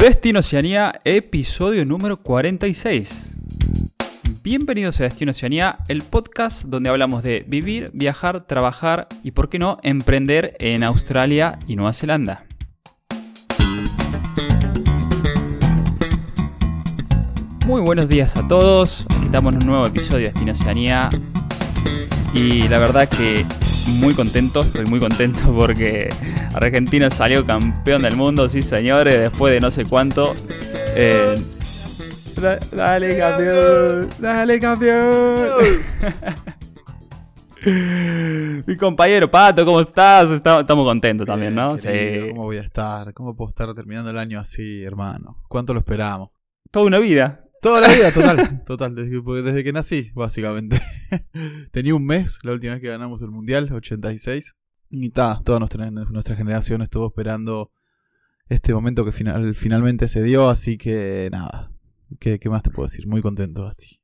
Destino Oceanía, episodio número 46. Bienvenidos a Destino Oceanía, el podcast donde hablamos de vivir, viajar, trabajar y, por qué no, emprender en Australia y Nueva Zelanda. Muy buenos días a todos, aquí estamos en un nuevo episodio de Destino Oceanía y la verdad que muy contento, estoy muy contento porque Argentina salió campeón del mundo, sí señores, después de no sé cuánto. Eh, dale campeón, dale campeón. Mi compañero Pato, ¿cómo estás? Estamos contentos también, ¿no? sí. ¿Cómo voy a estar? ¿Cómo puedo estar terminando el año así, hermano? ¿Cuánto lo esperamos? Toda una vida. Toda la vida, total, total, desde, que nací, básicamente. Tenía un mes la última vez que ganamos el Mundial, 86. Y ta, toda nuestra, nuestra generación estuvo esperando este momento que final, finalmente se dio, así que nada. ¿Qué, más te puedo decir? Muy contento, Basti.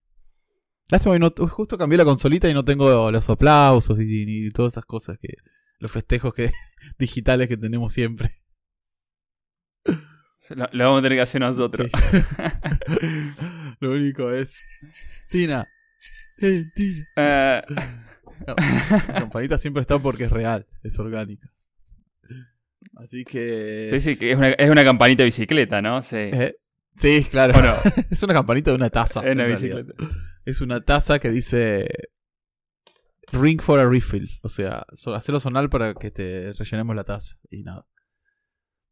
Lástima no, justo cambié la consolita y no tengo los aplausos ni, todas esas cosas que. los festejos que digitales que tenemos siempre. Lo, vamos a tener que hacer nosotros. lo único es. Tina. Eh, Tina. la campanita siempre está porque es real, es orgánica. Así que. Sí, sí, que es una, es una campanita de bicicleta, ¿no? Sí, eh, sí claro. es una campanita de una taza. Es una bicicleta. Es una taza que dice. Ring for a refill. O sea, hacerlo sonar para que te rellenemos la taza. Y nada.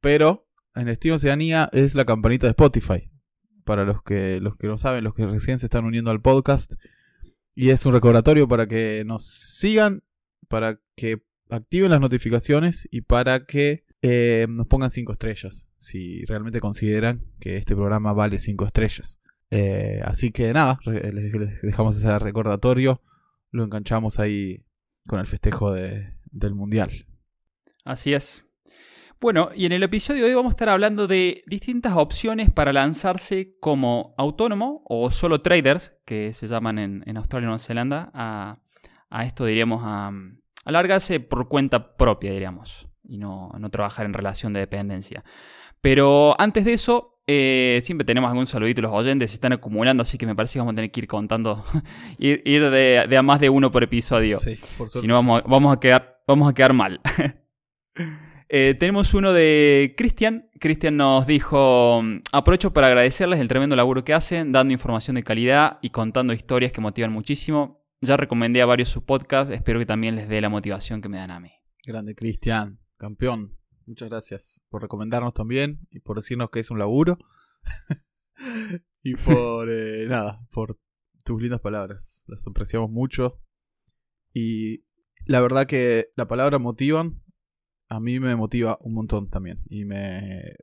Pero en Estilo Oceanía es la campanita de Spotify. Para los que, los que lo saben, los que recién se están uniendo al podcast. Y es un recordatorio para que nos sigan, para que activen las notificaciones y para que eh, nos pongan 5 estrellas. Si realmente consideran que este programa vale 5 estrellas. Eh, así que nada, les, dejamos ese recordatorio. Lo enganchamos ahí con el festejo del mundial. Así es. Bueno, y en el episodio de hoy vamos a estar hablando de distintas opciones para lanzarse como autónomo o solo traders, que se llaman en, Australia y Nueva Zelanda, a, esto diríamos a, alargarse por cuenta propia, diríamos, y no, trabajar en relación de dependencia. Pero antes de eso, eh, siempre tenemos algún saludito, los oyentes se están acumulando, así que me parece que vamos a tener que ir contando, ir, de, a más de uno por episodio. Sí, por si no, vamos, vamos, a quedar, vamos a quedar mal. Eh, tenemos uno de Cristian. Cristian nos dijo, aprovecho para agradecerles el tremendo laburo que hacen, dando información de calidad y contando historias que motivan muchísimo. Ya recomendé a varios su podcast, espero que también les dé la motivación que me dan a mí. Grande Cristian, campeón. Muchas gracias por recomendarnos también y por decirnos que es un laburo. y por, eh, nada, por tus lindas palabras. Las apreciamos mucho. Y la verdad que la palabra motivan a mí me motiva un montón también. Y me.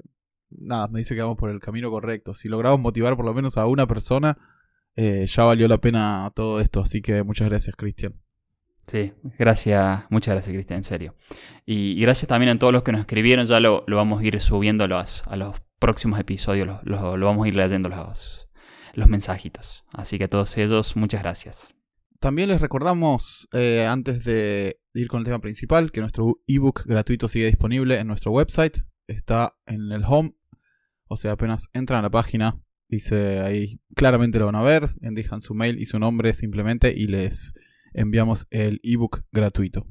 Nada, me dice que vamos por el camino correcto. Si logramos motivar por lo menos a una persona, eh, ya valió la pena todo esto. Así que muchas gracias, Cristian. Sí, gracias, muchas gracias, Cristian, en serio. Y, gracias también a todos los que nos escribieron. Ya lo, vamos a ir subiendo a los, a los próximos episodios. Lo, lo vamos a ir leyendo los, los mensajitos. Así que a todos ellos, muchas gracias. También les recordamos, eh, antes de ir con el tema principal, que nuestro ebook gratuito sigue disponible en nuestro website. Está en el home. O sea, apenas entran a la página, dice ahí, claramente lo van a ver. Dejan su mail y su nombre simplemente y les enviamos el ebook gratuito.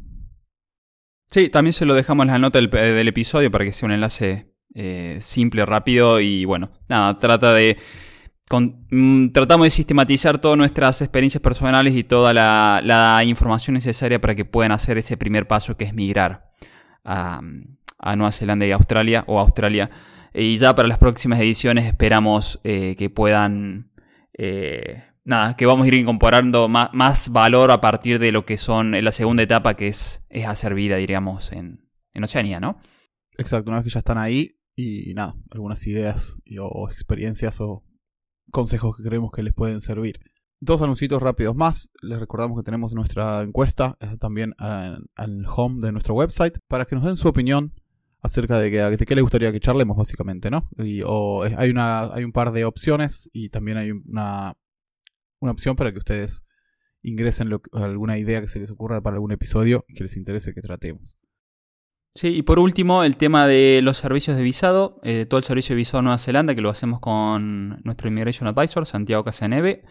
Sí, también se lo dejamos en la nota del, episodio para que sea un enlace eh, simple, rápido y bueno, nada, trata de Mm, tratamos de sistematizar todas nuestras experiencias personales y toda la, información necesaria para que puedan hacer ese primer paso que es migrar a, Nueva Zelanda y Australia o Australia. Y ya para las próximas ediciones esperamos eh, que puedan... Eh, nada, que vamos a ir incorporando más, valor a partir de lo que son la segunda etapa, que es, es hacer vida, diríamos, en, Oceanía, ¿no? Exacto, una vez que ya están ahí y nada, algunas ideas o experiencias o consejos que creemos que les pueden servir. Dos anuncios rápidos más. Les recordamos que tenemos nuestra encuesta eh, también al home de nuestro website para que nos den su opinión acerca de, qué les gustaría que charlemos básicamente, ¿no? Y, o, hay, una, hay un par de opciones y también hay una, una opción para que ustedes ingresen alguna idea que se les ocurra para algún episodio que les interese que tratemos. Sí, y por último, el tema de los servicios de visado, eh, todo el servicio de visado de Nueva Zelanda, que lo hacemos con nuestro Immigration Advisor, Santiago Casaneve,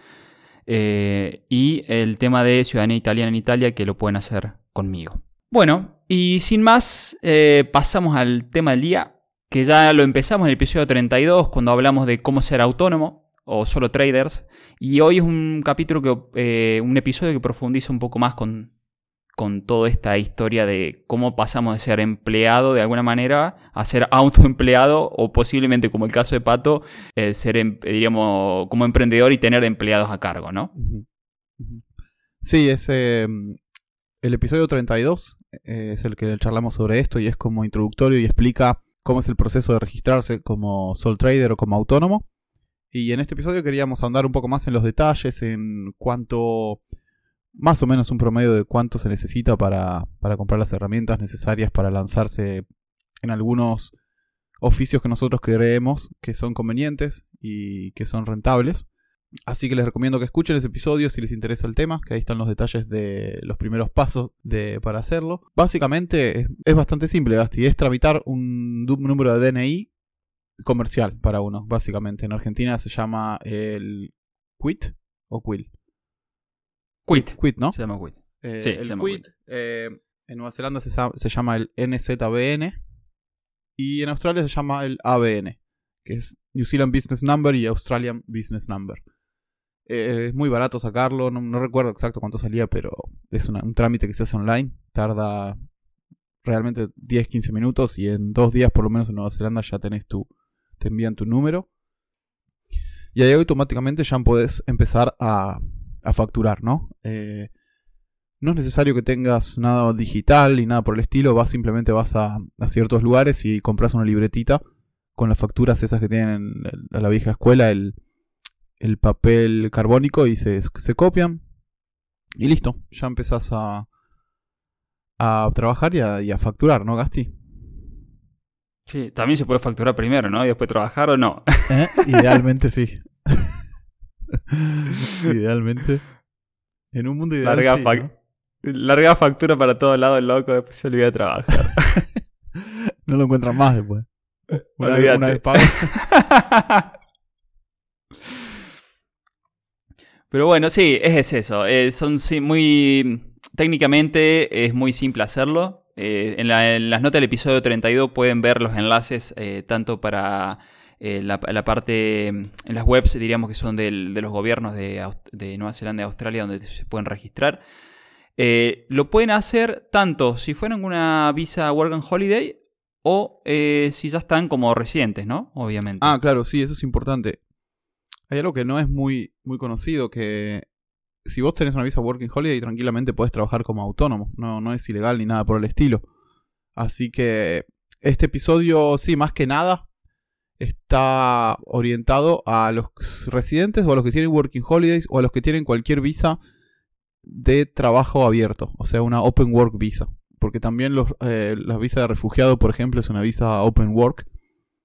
eh, y el tema de ciudadanía italiana en Italia, que lo pueden hacer conmigo. Bueno, y sin más, eh, pasamos al tema del día, que ya lo empezamos en el episodio 32, cuando hablamos de cómo ser autónomo o solo traders, y hoy es un capítulo que, un episodio que profundiza un poco más con con toda esta historia de cómo pasamos de ser empleado de alguna manera a ser autoempleado o posiblemente, como el caso de Pato, eh, ser, em, diríamos, como emprendedor y tener empleados a cargo, ¿no? Sí, es em, el episodio 32, eh, es el que charlamos sobre esto y es como introductorio y explica cómo es el proceso de registrarse como sole trader o como autónomo. Y en este episodio queríamos ahondar un poco más en los detalles, en cuánto más o menos un promedio de cuánto se necesita para, comprar las herramientas necesarias para lanzarse en algunos oficios que nosotros creemos que son convenientes y que son rentables. Así que les recomiendo que escuchen ese episodio si les interesa el tema, que ahí están los detalles de los primeros pasos de, para hacerlo. Básicamente es, bastante simple, Gasti, es tramitar un número de DNI comercial para uno, básicamente. En Argentina se llama el QUIT o QUIL. Quit. Quit, ¿no? Se llama Quit. Eh, sí, el Quit, eh, en Nueva Zelanda se, llama el NZBN y en Australia se llama el ABN, que es New Zealand Business Number y Australian Business Number. Eh, es muy barato sacarlo, no, recuerdo exacto cuánto salía, pero es un trámite que se hace online, tarda realmente 10-15 minutos y en dos días por lo menos en Nueva Zelanda ya tenés tu, te envían tu número. Y ahí automáticamente ya podés empezar a, a facturar, ¿no? Eh, no es necesario que tengas nada digital ni nada por el estilo, vas simplemente vas a, ciertos lugares y compras una libretita con las facturas esas que tienen en la vieja escuela, el, papel carbónico y se, se, copian y listo, ya empezás a, a trabajar y a, facturar, ¿no, Gasti? Sí, también se puede facturar primero, ¿no? Y después trabajar o no. ¿Eh? Idealmente sí. Idealmente. En un mundo ideal. Larga, factura para todos lados, loco. Después se olvida de trabajar. no lo encuentran más después. Una, vez, una Pero bueno, sí, es eso. Eh, son muy. Técnicamente es muy simple hacerlo. Eh, en, las notas del episodio 32 pueden ver los enlaces eh, tanto para eh, la, parte, en las webs diríamos que son de los gobiernos de, Nueva Zelanda y Australia donde se pueden registrar. Eh, lo pueden hacer tanto si fueron una visa Work and Holiday o eh, si ya están como residentes, ¿no? Obviamente. Ah, claro, sí, eso es importante. Hay algo que no es muy, muy conocido, que si vos tenés una visa Working Holiday, tranquilamente podés trabajar como autónomo. No, no es ilegal ni nada por el estilo. Así que este episodio, sí, más que nada, está orientado a los residentes o a los que tienen working holidays o a los que tienen cualquier visa de trabajo abierto, o sea, una open work visa. Porque también los, eh, la visa de refugiado, por ejemplo, es una visa open work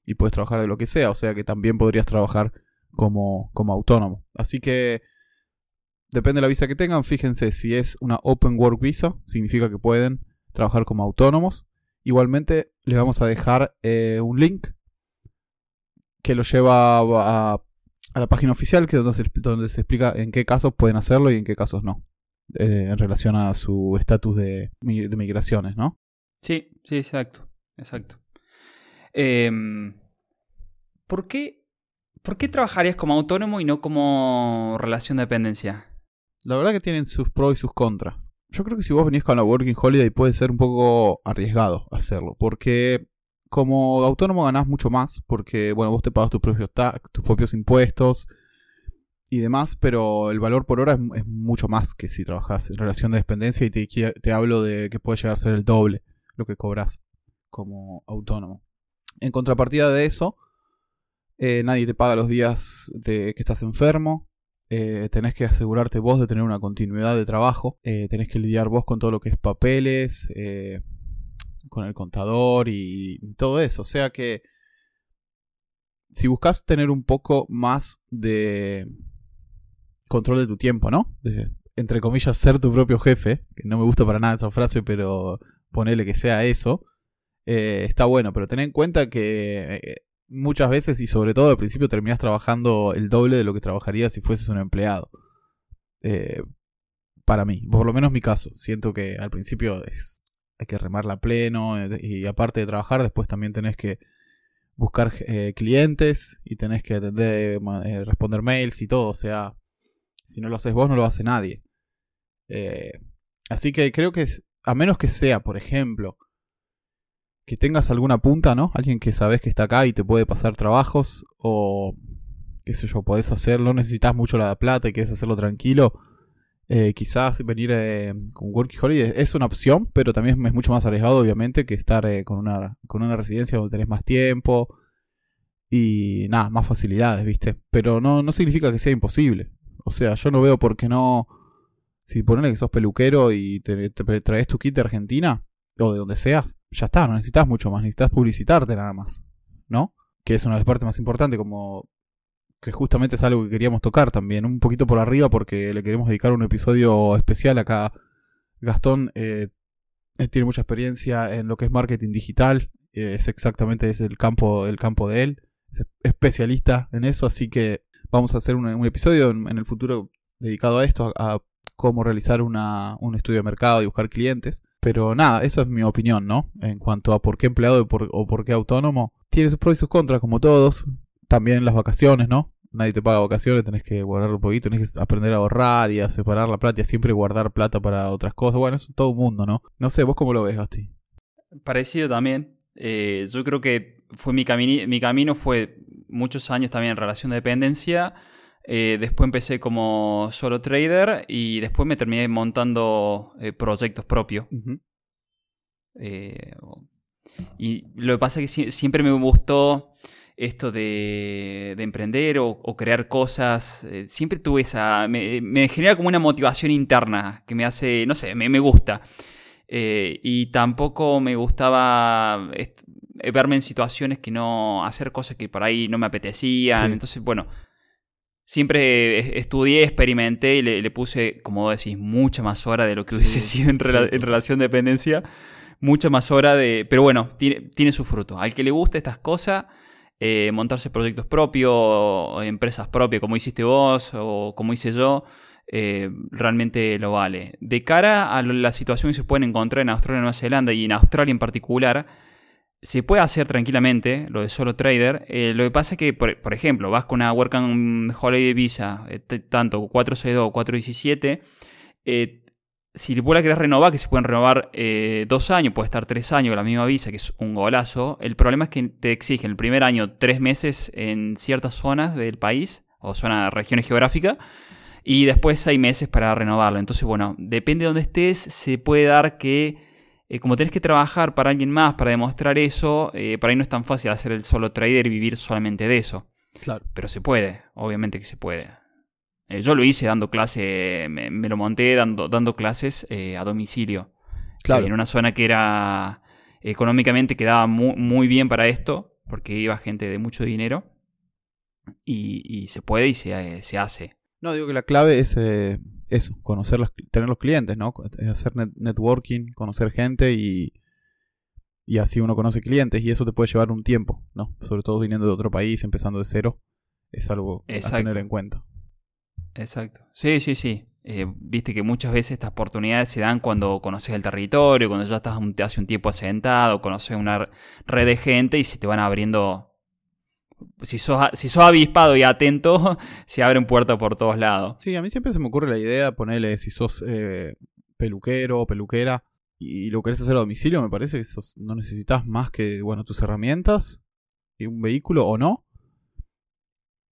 y puedes trabajar de lo que sea, o sea que también podrías trabajar como, como autónomo. Así que depende de la visa que tengan, fíjense si es una open work visa, significa que pueden trabajar como autónomos. Igualmente les vamos a dejar eh, un link que lo lleva a, la página oficial, que es donde se, donde se explica en qué casos pueden hacerlo y en qué casos no. Eh, en relación a su estatus de, de, migraciones, ¿no? Sí, sí, exacto. Exacto. Em, ¿por, qué, ¿Por qué trabajarías como autónomo y no como relación de dependencia? La verdad que tienen sus pros y sus contras. Yo creo que si vos venís con la Working Holiday puede ser un poco arriesgado hacerlo, porque como autónomo ganás mucho más porque, bueno, vos te pagas tus propios tax, tus propios impuestos y demás, pero el valor por hora es, mucho más que si trabajas en relación de dependencia y te, hablo de que puede llegar a ser el doble lo que cobras como autónomo. En contrapartida de eso, eh, nadie te paga los días de que estás enfermo. Eh, tenés que asegurarte vos de tener una continuidad de trabajo. Eh, tenés que lidiar vos con todo lo que es papeles, con el contador y todo eso. O sea que si buscas tener un poco más de control de tu tiempo, ¿no? Entre comillas, ser tu propio jefe, que no me gusta para nada esa frase, pero ponele que sea eso, eh, está bueno, pero ten en cuenta que eh, muchas veces y sobre todo al principio terminas trabajando el doble de lo que trabajarías si fueses un empleado. Eh, para mí, por lo menos mi caso, siento que al principio es, hay que remarla pleno eh, y aparte de trabajar después también tenés que buscar eh, clientes y tenés que atender, ma- eh, responder mails y todo, o sea, si no lo haces vos no lo hace nadie. Eh, así que creo que a menos que sea, por ejemplo, que tengas alguna punta, ¿no? Alguien que sabes que está acá y te puede pasar trabajos o qué sé yo, podés hacerlo, necesitas mucho la plata y quieres hacerlo tranquilo. Eh, quizás venir eh, con Working Holiday es una opción, pero también es mucho más arriesgado, obviamente, que estar eh, con, una, con una residencia donde tenés más tiempo y nada, más facilidades, ¿viste? Pero no, no significa que sea imposible. O sea, yo no veo por qué no. Si ponele que sos peluquero y te, traes tu kit de Argentina, o de donde seas, ya está, no necesitas mucho más, necesitas publicitarte nada más, ¿no? Que es una de las partes más importantes, como que justamente es algo que queríamos tocar también, un poquito por arriba, porque le queremos dedicar un episodio especial acá. Gastón eh, eh, tiene mucha experiencia en lo que es marketing digital, eh, es exactamente es el campo, el campo de él, es especialista en eso, así que vamos a hacer un, episodio en, el futuro dedicado a esto, a, cómo realizar una, un estudio de mercado y buscar clientes. Pero nada, esa es mi opinión, ¿no? En cuanto a por qué empleado o por qué autónomo. Tiene sus pros y sus contras, como todos. También las vacaciones, ¿no? Nadie te paga vacaciones, tenés que guardar un poquito, tenés que aprender a ahorrar y a separar la plata y a siempre guardar plata para otras cosas. Bueno, eso es todo un mundo, ¿no? No sé, ¿vos cómo lo ves, Gasti? Parecido también. Eh, yo creo que fue mi, camini- mi camino fue muchos años también en relación de dependencia. Eh, después empecé como solo trader y después me terminé montando eh, proyectos propios. Eh, y lo que pasa es que sie- siempre me gustó esto de, de emprender o, o crear cosas. eh, siempre tuve esa. Me, me genera como una motivación interna que me hace. No sé, me, me gusta. Eh, y tampoco me gustaba eh, verme en situaciones que no. hacer cosas que por ahí no me apetecían. Sí. Entonces, bueno. Siempre estudié, experimenté y le, le puse, como decís, mucha más hora de lo que hubiese Sí, sido en, rela- sí. en relación de dependencia mucha más hora de... Pero bueno, tiene, tiene su fruto. Al que le guste estas cosas, eh, montarse proyectos propios, empresas propias, como hiciste vos o como hice yo, eh, realmente lo vale. De cara a la situación que se pueden encontrar en Australia y Nueva Zelanda, y en Australia en particular, se puede hacer tranquilamente lo de solo trader. Eh, lo que pasa es que, por, por ejemplo, vas con una Work and Holiday Visa, tanto 462 o 417, eh, si vos la querés renovar, que se pueden renovar eh, dos años, puede estar tres años con la misma visa, que es un golazo. El problema es que te exigen el primer año tres meses en ciertas zonas del país, o zonas, regiones geográficas, y después seis meses para renovarlo. Entonces, bueno, depende de dónde estés, se puede dar que, eh, como tenés que trabajar para alguien más para demostrar eso, eh, para ahí no es tan fácil hacer el solo trader y vivir solamente de eso. Claro. Pero se puede, obviamente que se puede. Eh, yo lo hice dando clase, me, me lo monté dando, dando clases eh, a domicilio. Claro. En una zona que era económicamente quedaba muy, muy bien para esto, porque iba gente de mucho dinero. Y, y se puede y se, eh, se hace. No, digo que la clave es eh, eso, conocer los, tener los clientes, ¿no? Hacer net- networking, conocer gente y, y así uno conoce clientes y eso te puede llevar un tiempo, ¿no? Sobre todo viniendo de otro país, empezando de cero, es algo a Exacto. tener en cuenta. Exacto. Sí, sí, sí. Eh, Viste que muchas veces estas oportunidades se dan cuando conoces el territorio, cuando ya estás hace un tiempo asentado, conoces una red de gente y se te van abriendo. Si sos, si sos avispado y atento, se abren puertas por todos lados. Sí, a mí siempre se me ocurre la idea, ponerle si sos eh, peluquero o peluquera y lo querés hacer a domicilio, me parece que sos- no necesitas más que, bueno, tus herramientas y un vehículo o no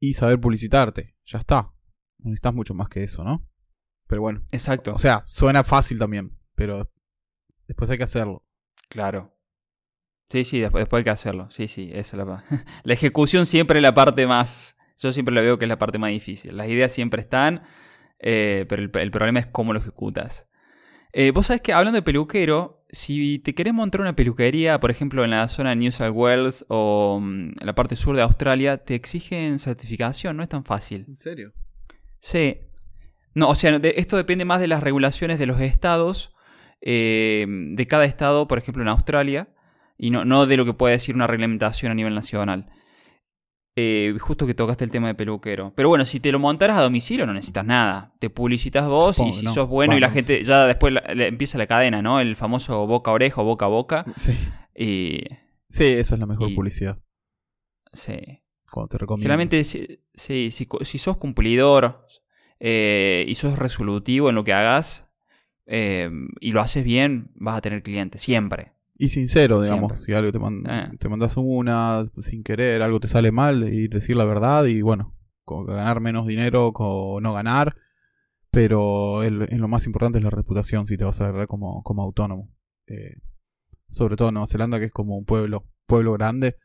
y saber publicitarte, ya está. No necesitas mucho más que eso, ¿no? Pero bueno, Exacto. o sea, suena fácil también, pero después hay que hacerlo. Claro. Sí, sí, después, después hay que hacerlo. Sí, sí, esa es la pa- La ejecución siempre es la parte más. Yo siempre la veo que es la parte más difícil. Las ideas siempre están, eh, pero el, el problema es cómo lo ejecutas. Eh, Vos sabés que hablando de peluquero, si te querés montar una peluquería, por ejemplo, en la zona de New South Wales o mm, en la parte sur de Australia, te exigen certificación, no es tan fácil. ¿En serio? Sí. No, o sea, de- esto depende más de las regulaciones de los estados, eh, de cada estado, por ejemplo en Australia. y no, no de lo que puede decir una reglamentación a nivel nacional. Eh, justo que tocaste el tema de peluquero. Pero bueno, si te lo montaras a domicilio no necesitas nada. Te publicitas vos Supongo y si no. sos bueno y la gente ya después la- le- empieza la cadena, ¿no? El famoso boca a oreja o boca a boca. Sí. Y Sí, esa es la mejor Y- publicidad. sí. Cuando te recomiendo. Generalmente, si, si, si, co- si sos cumplidor eh, y sos resolutivo en lo que hagas eh, y lo haces bien, vas a tener clientes, siempre. Y sincero, digamos. Siempre. Si algo te, man- Eh. te mandas una sin querer, algo te sale mal, y decir la verdad y bueno, con ganar menos dinero o no ganar. Pero el- lo más importante es la reputación si te vas a ver como, como autónomo. Eh, sobre todo en Nueva Zelanda, que es como un pueblo, pueblo grande.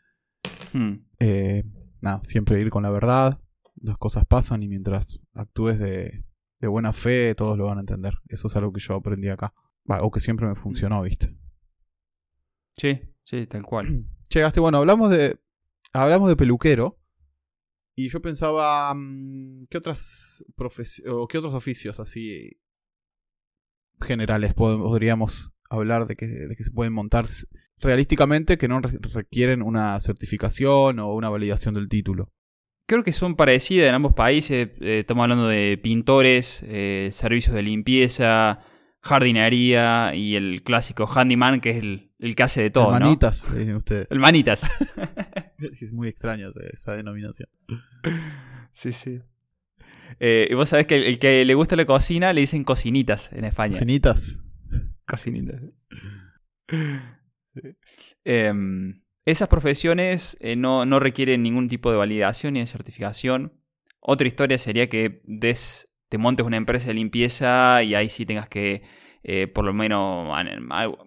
Hmm. Eh, nada, siempre ir con la verdad. Las cosas pasan y mientras actúes de, de buena fe, todos lo van a entender. Eso es algo que yo aprendí acá. O que siempre me funcionó, ¿viste? Sí, sí, tal cual. Llegaste, bueno, hablamos de. Hablamos de peluquero. Y yo pensaba. mm, ¿Qué otras profes- o qué otros oficios así generales pod- podríamos hablar de que, de que se pueden montar realísticamente que no re- requieren una certificación o una validación del título? Creo que son parecidas en ambos países. Eh, estamos hablando de pintores, eh, servicios de limpieza, jardinería y el clásico handyman, que es el, el que hace de todo, ¿no? Manitas, dicen ustedes. El manitas. Es muy extraño esa- denominación. sí, sí. Eh, y vos sabés que el, el que le gusta la cocina le dicen cocinitas en España. Cenitas. Cocinitas. Em, esas profesiones eh, no, no requieren ningún tipo de validación ni de certificación. Otra historia sería que des, te montes una empresa de limpieza y ahí sí tengas que, eh, por lo menos,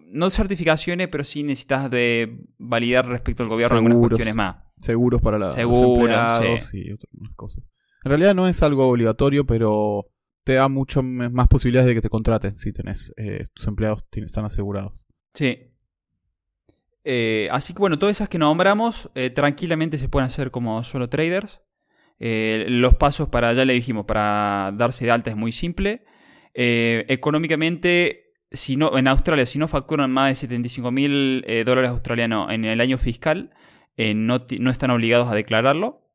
no certificaciones, pero sí necesitas de validar respecto al gobierno algunas cuestiones más. Seguros para la, los Seguros, empleados sí. y otras cosas. En realidad no es algo obligatorio, pero te da mucho más posibilidades de que te contraten si tenés eh, tus empleados están asegurados. Sí. Eh, así que bueno, todas esas que nombramos eh, tranquilamente se pueden hacer como solo traders. Eh, los pasos para, ya le dijimos, para darse de alta es muy simple. Económicamente, si no, en Australia, si no facturan más de 75 mil dólares australianos en el año fiscal, no, no están obligados a declararlo.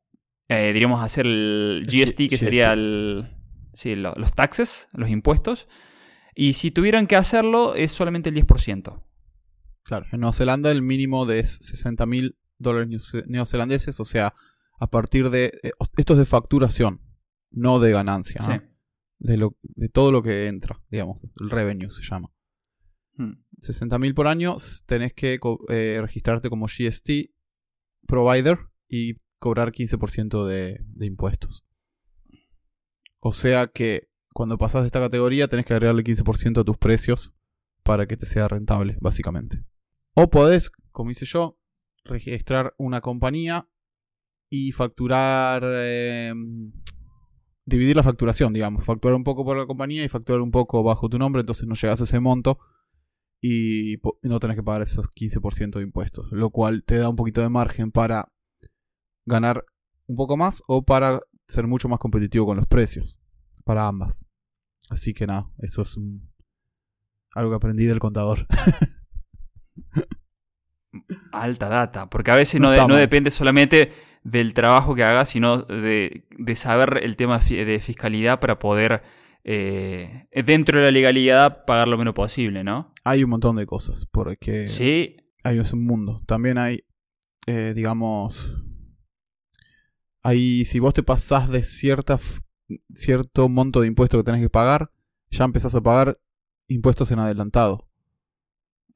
Diríamos hacer el GST, que sería el, sí, los taxes, los impuestos. Y si tuvieran que hacerlo, es solamente el 10%. Claro, en Nueva Zelanda el mínimo de es 60 mil dólares neoze- neozelandeses, o sea, a partir de... eh, esto es de facturación, no de ganancia. Sí. De, lo, de todo lo que entra, digamos, el revenue se llama. Mm. 60 mil por año, tenés que eh, registrarte como GST provider y cobrar 15% de, de impuestos. O sea que cuando pasas de esta categoría tenés que agregarle 15% a tus precios para que te sea rentable, básicamente. O podés, como hice yo, registrar una compañía y facturar... eh, dividir la facturación, digamos. Facturar un poco por la compañía y facturar un poco bajo tu nombre, entonces no llegas a ese monto y no tenés que pagar esos 15% de impuestos, lo cual te da un poquito de margen para ganar un poco más o para ser mucho más competitivo con los precios, para ambas. Así que nada, eso es un- algo que aprendí del contador. Alta data, porque a veces no, No de- depende solamente del trabajo que hagas, sino de, de saber el tema de fiscalidad para poder, eh, dentro de la legalidad, pagar lo menos posible, ¿no? Hay un montón de cosas, porque Sí, hay un mundo. También hay, eh, digamos, hay, si vos te pasás de cierta, cierto monto de impuestos que tenés que pagar, ya empezás a pagar impuestos en adelantado.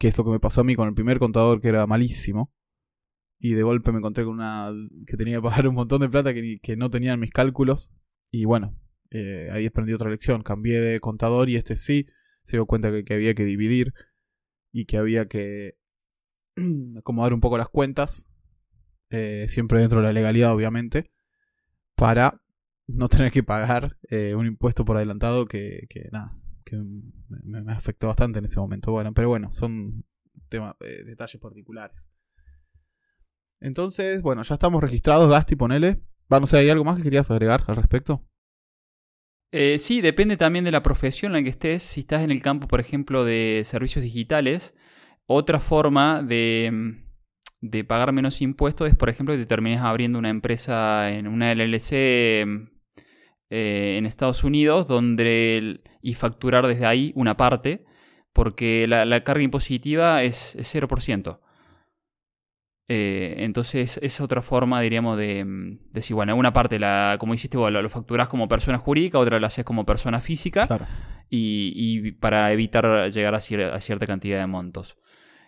Que es lo que me pasó a mí con el primer contador que era malísimo. Y de golpe me encontré con una que tenía que pagar un montón de plata que, ni- que no tenían mis cálculos. Y bueno, eh, ahí aprendí otra lección. Cambié de contador y este sí. Se dio cuenta que, que había que dividir y que había que acomodar un poco las cuentas. eh, siempre dentro de la legalidad, obviamente. Para no tener que pagar eh, un impuesto por adelantado que, que nada, que me, me afectó bastante en ese momento. Bueno, pero bueno, son tema, eh, detalles particulares. Entonces, bueno, ya estamos registrados, Gasti, ponele. Va, no sé, ¿hay algo más que querías agregar al respecto? Eh, sí, depende también de la profesión en la que estés. Si estás en el campo, por ejemplo, de servicios digitales otra forma de, de, pagar menos impuestos es, por ejemplo, que te termines abriendo una empresa en una LLC eh, en Estados Unidos donde y facturar desde ahí una parte, porque la, carga impositiva es, es 0%. Eh, entonces es otra forma, diríamos, de, decir, bueno, una parte, la, como hiciste vos, lo, facturás como persona jurídica, otra la haces como persona física, y, para evitar llegar a, cierta cantidad de montos.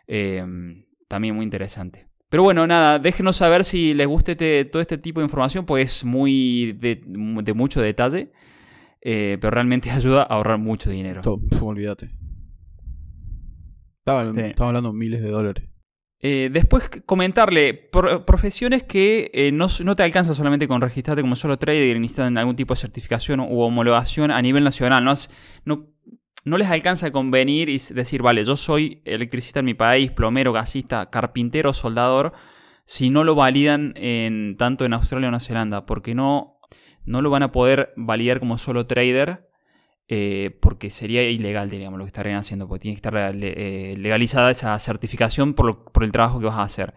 Em, también muy interesante. Pero bueno, nada, déjenos saber si les gusta este, todo este tipo de información, pues es muy de, mucho detalle, eh, pero realmente ayuda a ahorrar mucho dinero. olvídate. Estamos hablando de miles de dólares. Eh, después comentarle profesiones que eh, no, te alcanza solamente con registrarte como solo trader necesitan algún tipo de certificación u homologación a nivel nacional. No, no, no les alcanza con venir y decir, vale, yo soy electricista en mi país, plomero, gasista, carpintero, soldador, si no lo validan en, tanto en Australia o Nueva Zelanda, porque no, no lo van a poder validar como solo trader eh, porque sería ilegal, diríamos, lo que estarían haciendo, porque tiene que estar eh, legalizada esa certificación por, el trabajo que vas a hacer.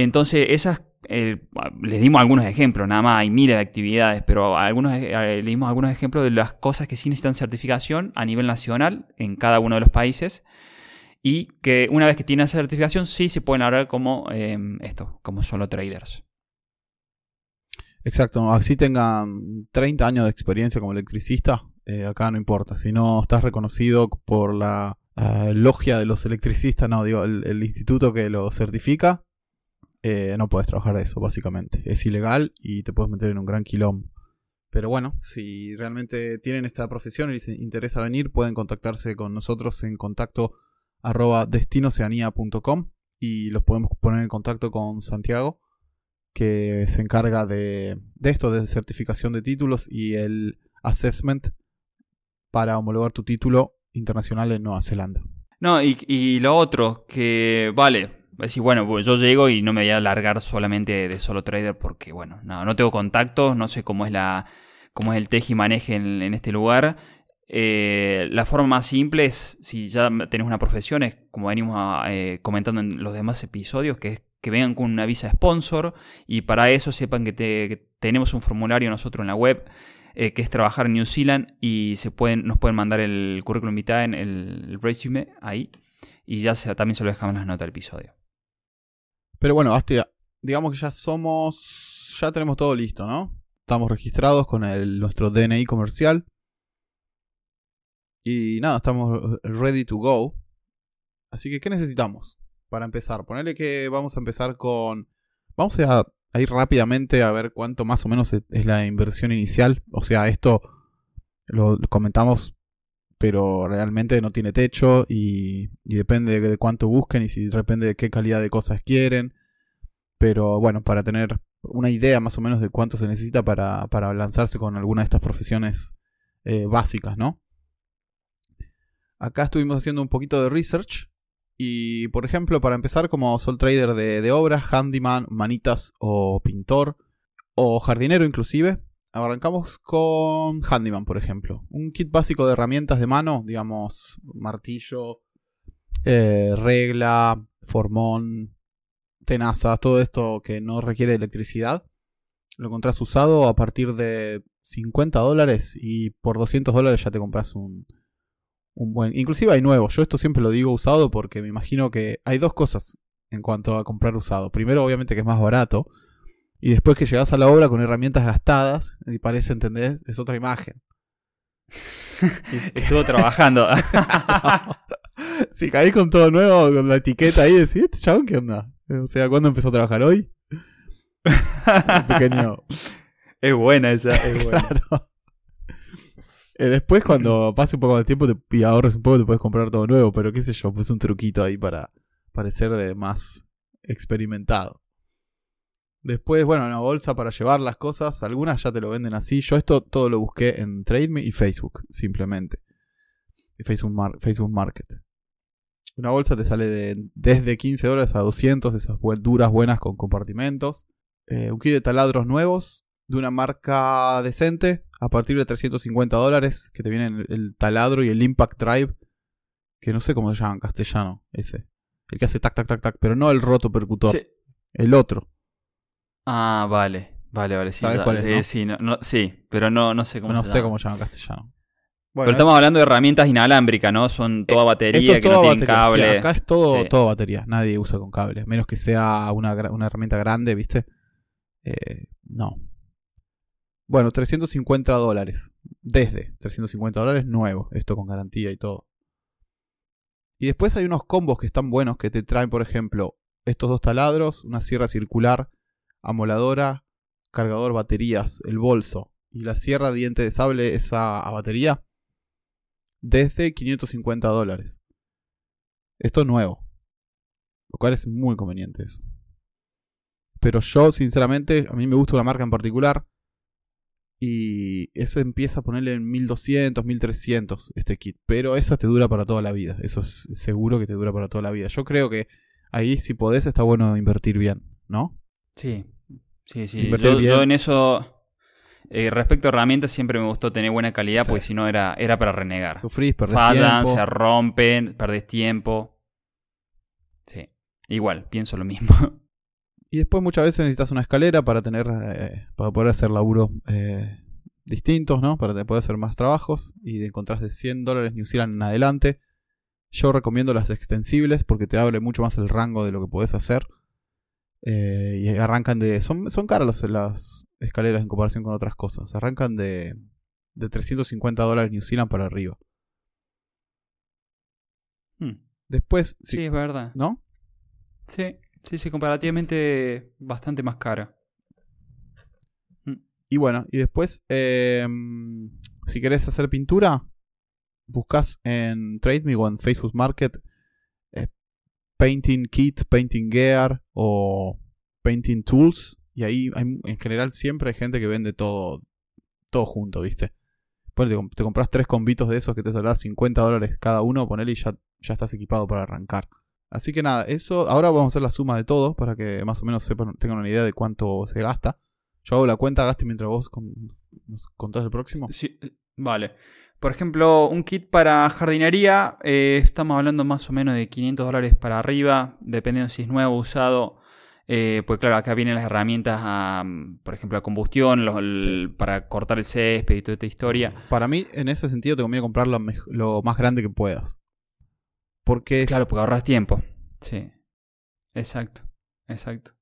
Entonces, esas, eh, les dimos algunos ejemplos, nada más hay miles de actividades, pero algunos, le dimos algunos ejemplos de las cosas que sí necesitan certificación a nivel nacional en cada uno de los países y que una vez que tienen esa certificación sí se pueden hablar como em, esto, como solo traders. Exacto, así tengan 30 años de experiencia como electricista, eh, acá no importa. Si no estás reconocido por la eh, logia de los electricistas, no, digo, el, instituto que lo certifica, eh, no puedes trabajar de eso, básicamente. Es ilegal y te puedes meter en un gran quilombo. Pero bueno, si realmente tienen esta profesión y les interesa venir, pueden contactarse con nosotros en contacto arroba destinoceanía.com y los podemos poner en contacto con Santiago, que se encarga de, de esto, de certificación de títulos y el assessment para homologar tu título internacional en Nueva Zelanda. No, y, lo otro, que vale, decir, bueno, pues yo llego y no me voy a largar solamente de solo trader porque, bueno, no, no tengo contactos, no sé cómo es la cómo es el teje y maneje en, este lugar. Eh, la forma más simple es, si ya tenés una profesión, es como venimos eh, comentando en los demás episodios, que es que vengan con una visa sponsor y para eso sepan que, que tenemos un formulario nosotros en la web eh, que es trabajar en New Zealand y se pueden, nos pueden mandar el currículum vitae en el resume ahí y ya también se lo dejamos en las notas del episodio. Pero bueno, hasta, digamos que ya somos, ya tenemos todo listo, ¿no? Estamos registrados con nuestro DNI comercial. Y nada, estamos ready to go. Así que, ¿qué necesitamos para empezar? Ponerle que vamos a empezar con... Vamos a ahí rápidamente a ver cuánto más o menos es la inversión inicial. O sea, esto lo, comentamos, pero realmente no tiene techo y, depende de, cuánto busquen y si depende de qué calidad de cosas quieren. Pero bueno, para tener una idea más o menos de cuánto se necesita para, para lanzarse con alguna de estas profesiones eh, básicas, ¿no? Acá estuvimos haciendo un poquito de research y por ejemplo, para empezar como sol trader de, obras, handyman, manitas o pintor, o jardinero inclusive, arrancamos con handyman, por ejemplo. Un kit básico de herramientas de mano, digamos, martillo, eh, regla, formón, tenazas, todo esto que no requiere electricidad. Lo encontrás usado a partir de 50 dólares y por 200 dólares ya te compras un, un buen. Inclusive hay nuevos. Yo esto siempre lo digo usado porque me imagino que hay dos cosas en cuanto a comprar usado. Primero, obviamente, que es más barato. Y después que llegas a la obra con herramientas gastadas, y parece, entender es otra imagen. Estuvo trabajando. si caí con todo nuevo, con la etiqueta ahí, decís, ¿este chabón qué onda? O sea, ¿cuándo empezó a trabajar hoy? pequeño. Es buena esa, es buena. Eh, después, cuando pase un poco de tiempo te, y ahorres un poco, te puedes comprar todo nuevo. Pero qué sé yo, pues un truquito ahí para parecer de más experimentado. Después, bueno, una bolsa para llevar las cosas. Algunas ya te lo venden así. Yo esto todo lo busqué en TradeMe y Facebook, simplemente. Y Facebook, Facebook Market. Una bolsa te sale de, desde 15 dólares a 200, esas duras buenas con compartimentos. Eh, un kit de taladros nuevos, de una marca decente a partir de 350 que te vienen el, taladro y el Impact Drive, que no sé cómo se llama en castellano ese. El que hace tac, tac, tac, tac, pero no el roto percutor. Sí. El otro. Ah, vale. Vale, vale. Sí, ¿Sabes ya- cuál es, sí, no? sí, no- no- sí, pero no, no sé cómo no se sé llama. cómo se llama en castellano. Pero estamos hablando de herramientas inalámbricas, ¿no? Son toda Esto batería es que no tienen batería, sí, cable. acá es todo, todo batería. Nadie usa con cable. Menos que sea una, una herramienta grande, ¿viste? Eh, no. Bueno, 350 dólares. Desde 350 dólares nuevo. Esto con garantía y todo. Y después hay unos combos que están buenos que te traen, por ejemplo, estos dos taladros, una sierra circular, amoladora, cargador baterías, el bolso y la sierra diente de sable, esa a batería, desde 550 dólares. Esto es nuevo. Lo cual es muy conveniente eso. Pero yo, sinceramente, a mí me gusta una marca en particular. Y ese empieza a ponerle en 1200, 1300 este kit. Pero esa te dura para toda la vida. Eso es seguro que te dura para toda la vida. Yo creo que ahí, si podés, está bueno invertir bien, ¿no? Sí, sí, sí. Yo, yo en eso, eh, respecto a herramientas, siempre me gustó tener buena calidad Sí. porque si no era, era para renegar. Sufrís, perdés Fallan, tiempo. se rompen, perdés tiempo. Sí, igual, pienso lo mismo. Y después muchas veces necesitas una escalera para tener eh, para poder hacer laburo eh, distintos, ¿no? Para te- poder hacer más trabajos y encontrás de 100 dólares New Zealand en adelante. Yo recomiendo las extensibles porque te abre mucho más el rango de lo que podés hacer. Eh, y arrancan de... Son, son caras las, las escaleras en comparación con otras cosas. Arrancan de, de 350 dólares New Zealand para arriba. Hmm. Después... Sí, sí, es verdad. ¿No? Sí, sí, sí, comparativamente bastante más cara. Y bueno, y después, eh, si querés hacer pintura, buscas en TradeMe o en Facebook Market Painting Kit, Painting Gear o Painting Tools. Y ahí hay- en general siempre hay gente que vende todo, todo junto, ¿viste? Ponele, te, comp- te compras tres combitos de esos que te saldrán 50 dólares cada uno, ponele y ya, ya estás equipado para arrancar. Así que nada, eso, ahora vamos a hacer la suma de todo para que más o menos sepan, tengan una idea de cuánto se gasta. Yo hago la cuenta, gaste mientras vos con- nos contás el próximo. Sí, vale. Por ejemplo, un kit para jardinería, eh, estamos hablando más o menos de 500 dólares para arriba, dependiendo si es nuevo o usado. Eh, pues claro, acá vienen las herramientas, a, por ejemplo, a combustión, los- el- Sí. para cortar el césped y toda esta historia. Para mí, en ese sentido, te conviene comprar lo, lo más grande que puedas. Porque es, Claro, porque ahorras tiempo. Sí. Exacto. Exacto.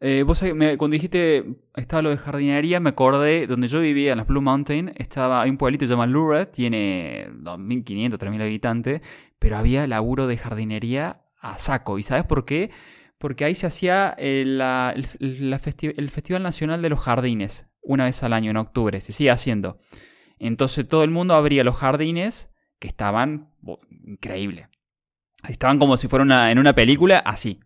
Eh, vos me- cuando dijiste estaba lo de jardinería, me acordé donde yo vivía en las Blue Mountain, estaba, hay un pueblito que se llama Lured, tiene 2.500, 3.000 habitantes, pero había laburo de jardinería a saco. ¿Y sabes por qué? Porque ahí se hacía eh, el, el Festival Nacional de los Jardines, una vez al año, en octubre, se sigue haciendo. Entonces todo el mundo abría los jardines que estaban bo- increíble. Estaban como si fuera una, en una película, así.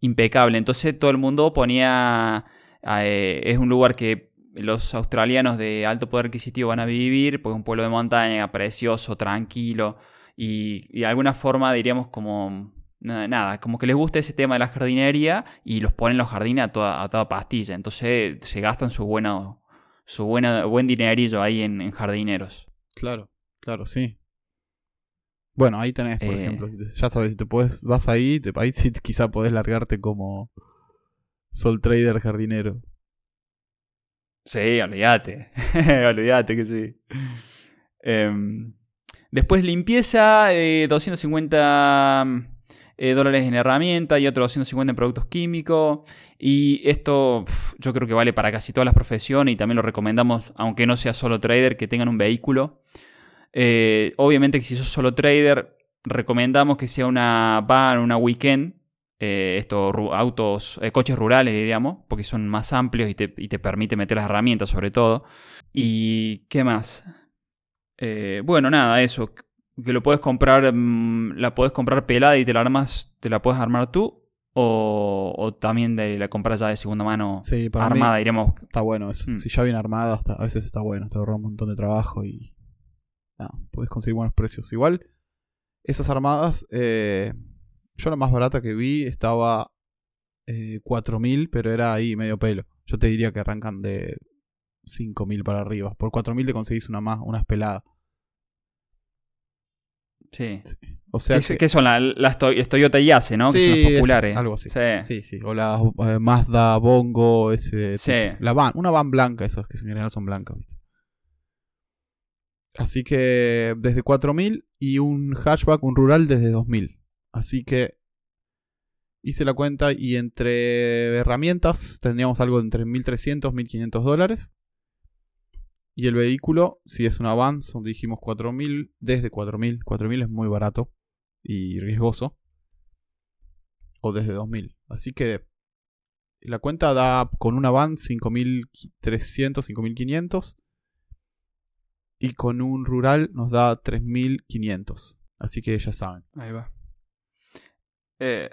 Impecable. Entonces todo el mundo ponía... eh, es un lugar que los australianos de alto poder adquisitivo van a vivir, porque es un pueblo de montaña, precioso, tranquilo, y, de alguna forma diríamos como... Nada, como que les gusta ese tema de la jardinería y los ponen en los jardines a toda, pastilla. Entonces se gastan su bueno, su buen dinerillo ahí en jardineros. Claro, claro, sí. Bueno, ahí tenés, por Eh. ejemplo. ya sabes, si te puedes, vas ahí, te, ahí sí quizá podés largarte como Sol Trader jardinero. Sí, olvídate. olvídate que sí. Em, después limpieza, eh, 250 eh, dólares en herramienta y otros 250 en productos químicos. Y esto pf, yo creo que vale para casi todas las profesiones y también lo recomendamos, aunque no sea solo trader, que tengan un vehículo. Eh, obviamente que si sos solo trader, recomendamos que sea una van, una weekend. eh, estos autos, eh, coches rurales, diríamos, porque son más amplios y te, y te permite meter las herramientas sobre todo. ¿Y qué más? Bueno, nada, eso. Que lo puedes comprar, mm, la puedes comprar pelada y te la armas, te la puedes armar tú. O, o también de la compras ya de segunda mano Sí, armada, mí diríamos. está bueno eso. Mm. Si ya viene armada, a veces está bueno, te ahorra un montón de trabajo y. No, puedes conseguir buenos precios. Igual, esas armadas, eh, yo la más barata que vi estaba eh, 4.000, pero era ahí medio pelo. Yo te diría que arrancan de 5.000 para arriba. Por 4.000 te conseguís una más, unas peladas. Sí. O sea ¿Qué, qué son la- las to- las Toyota Yase, no? que Sí, son las es populares. algo así. Sí. Sí, sí. O la eh, Mazda, Bongo, ese. Sí. La van, una van blanca, esas que en general son blancas, ¿viste? Así que desde 4000 y un hatchback, un rural desde 2000. Así que hice la cuenta y entre herramientas tendríamos algo entre 1300 1500 dólares. Y el vehículo, si es una van, son dijimos 4000, desde 4000. 4000 es muy barato y riesgoso. O desde 2000. Así que la cuenta da con una van 5300, 5500. Y con un rural nos da 3500. Así que ya saben. Ahí va. Eh,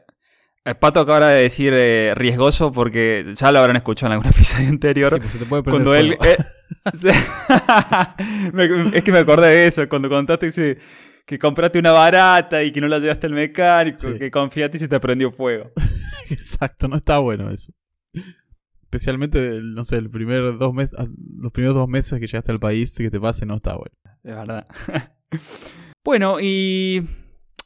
eh, Pato acaba de decir eh, riesgoso porque ya lo habrán escuchado en algún episodio anterior. Sí, pues se te puede cuando él. eh, es que me acordé de eso. Cuando contaste que compraste una barata y que no la llevaste al mecánico, Sí. que confiaste y se te prendió fuego. Exacto, no está bueno eso. Especialmente, no sé, el primer dos meses, ah, los primeros dos meses que llegaste al país que te pase no está bueno. De verdad. bueno, y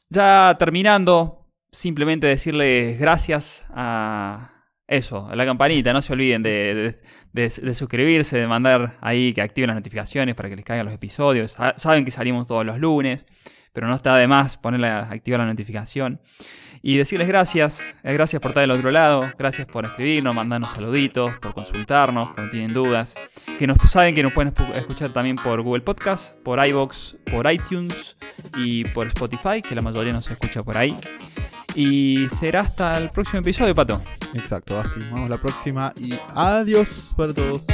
ya terminando, simplemente decirles gracias a eso, a la campanita. No se olviden de, de- suscribirse, de mandar ahí que activen las notificaciones para que les caigan los episodios. Sa- Saben que salimos todos los lunes, pero no está de más ponerle a activar la notificación. Y decirles gracias, eh, gracias por estar del otro lado, gracias por escribirnos, mandarnos saluditos, por consultarnos cuando tienen dudas. Que nos saben que nos pueden escuchar también por Google Podcast, por iBox, por iTunes y por Spotify, que la mayoría nos escucha por ahí. Y será hasta el próximo episodio, Pato. Exacto, Basti. Nos vemos la próxima y adiós para todos.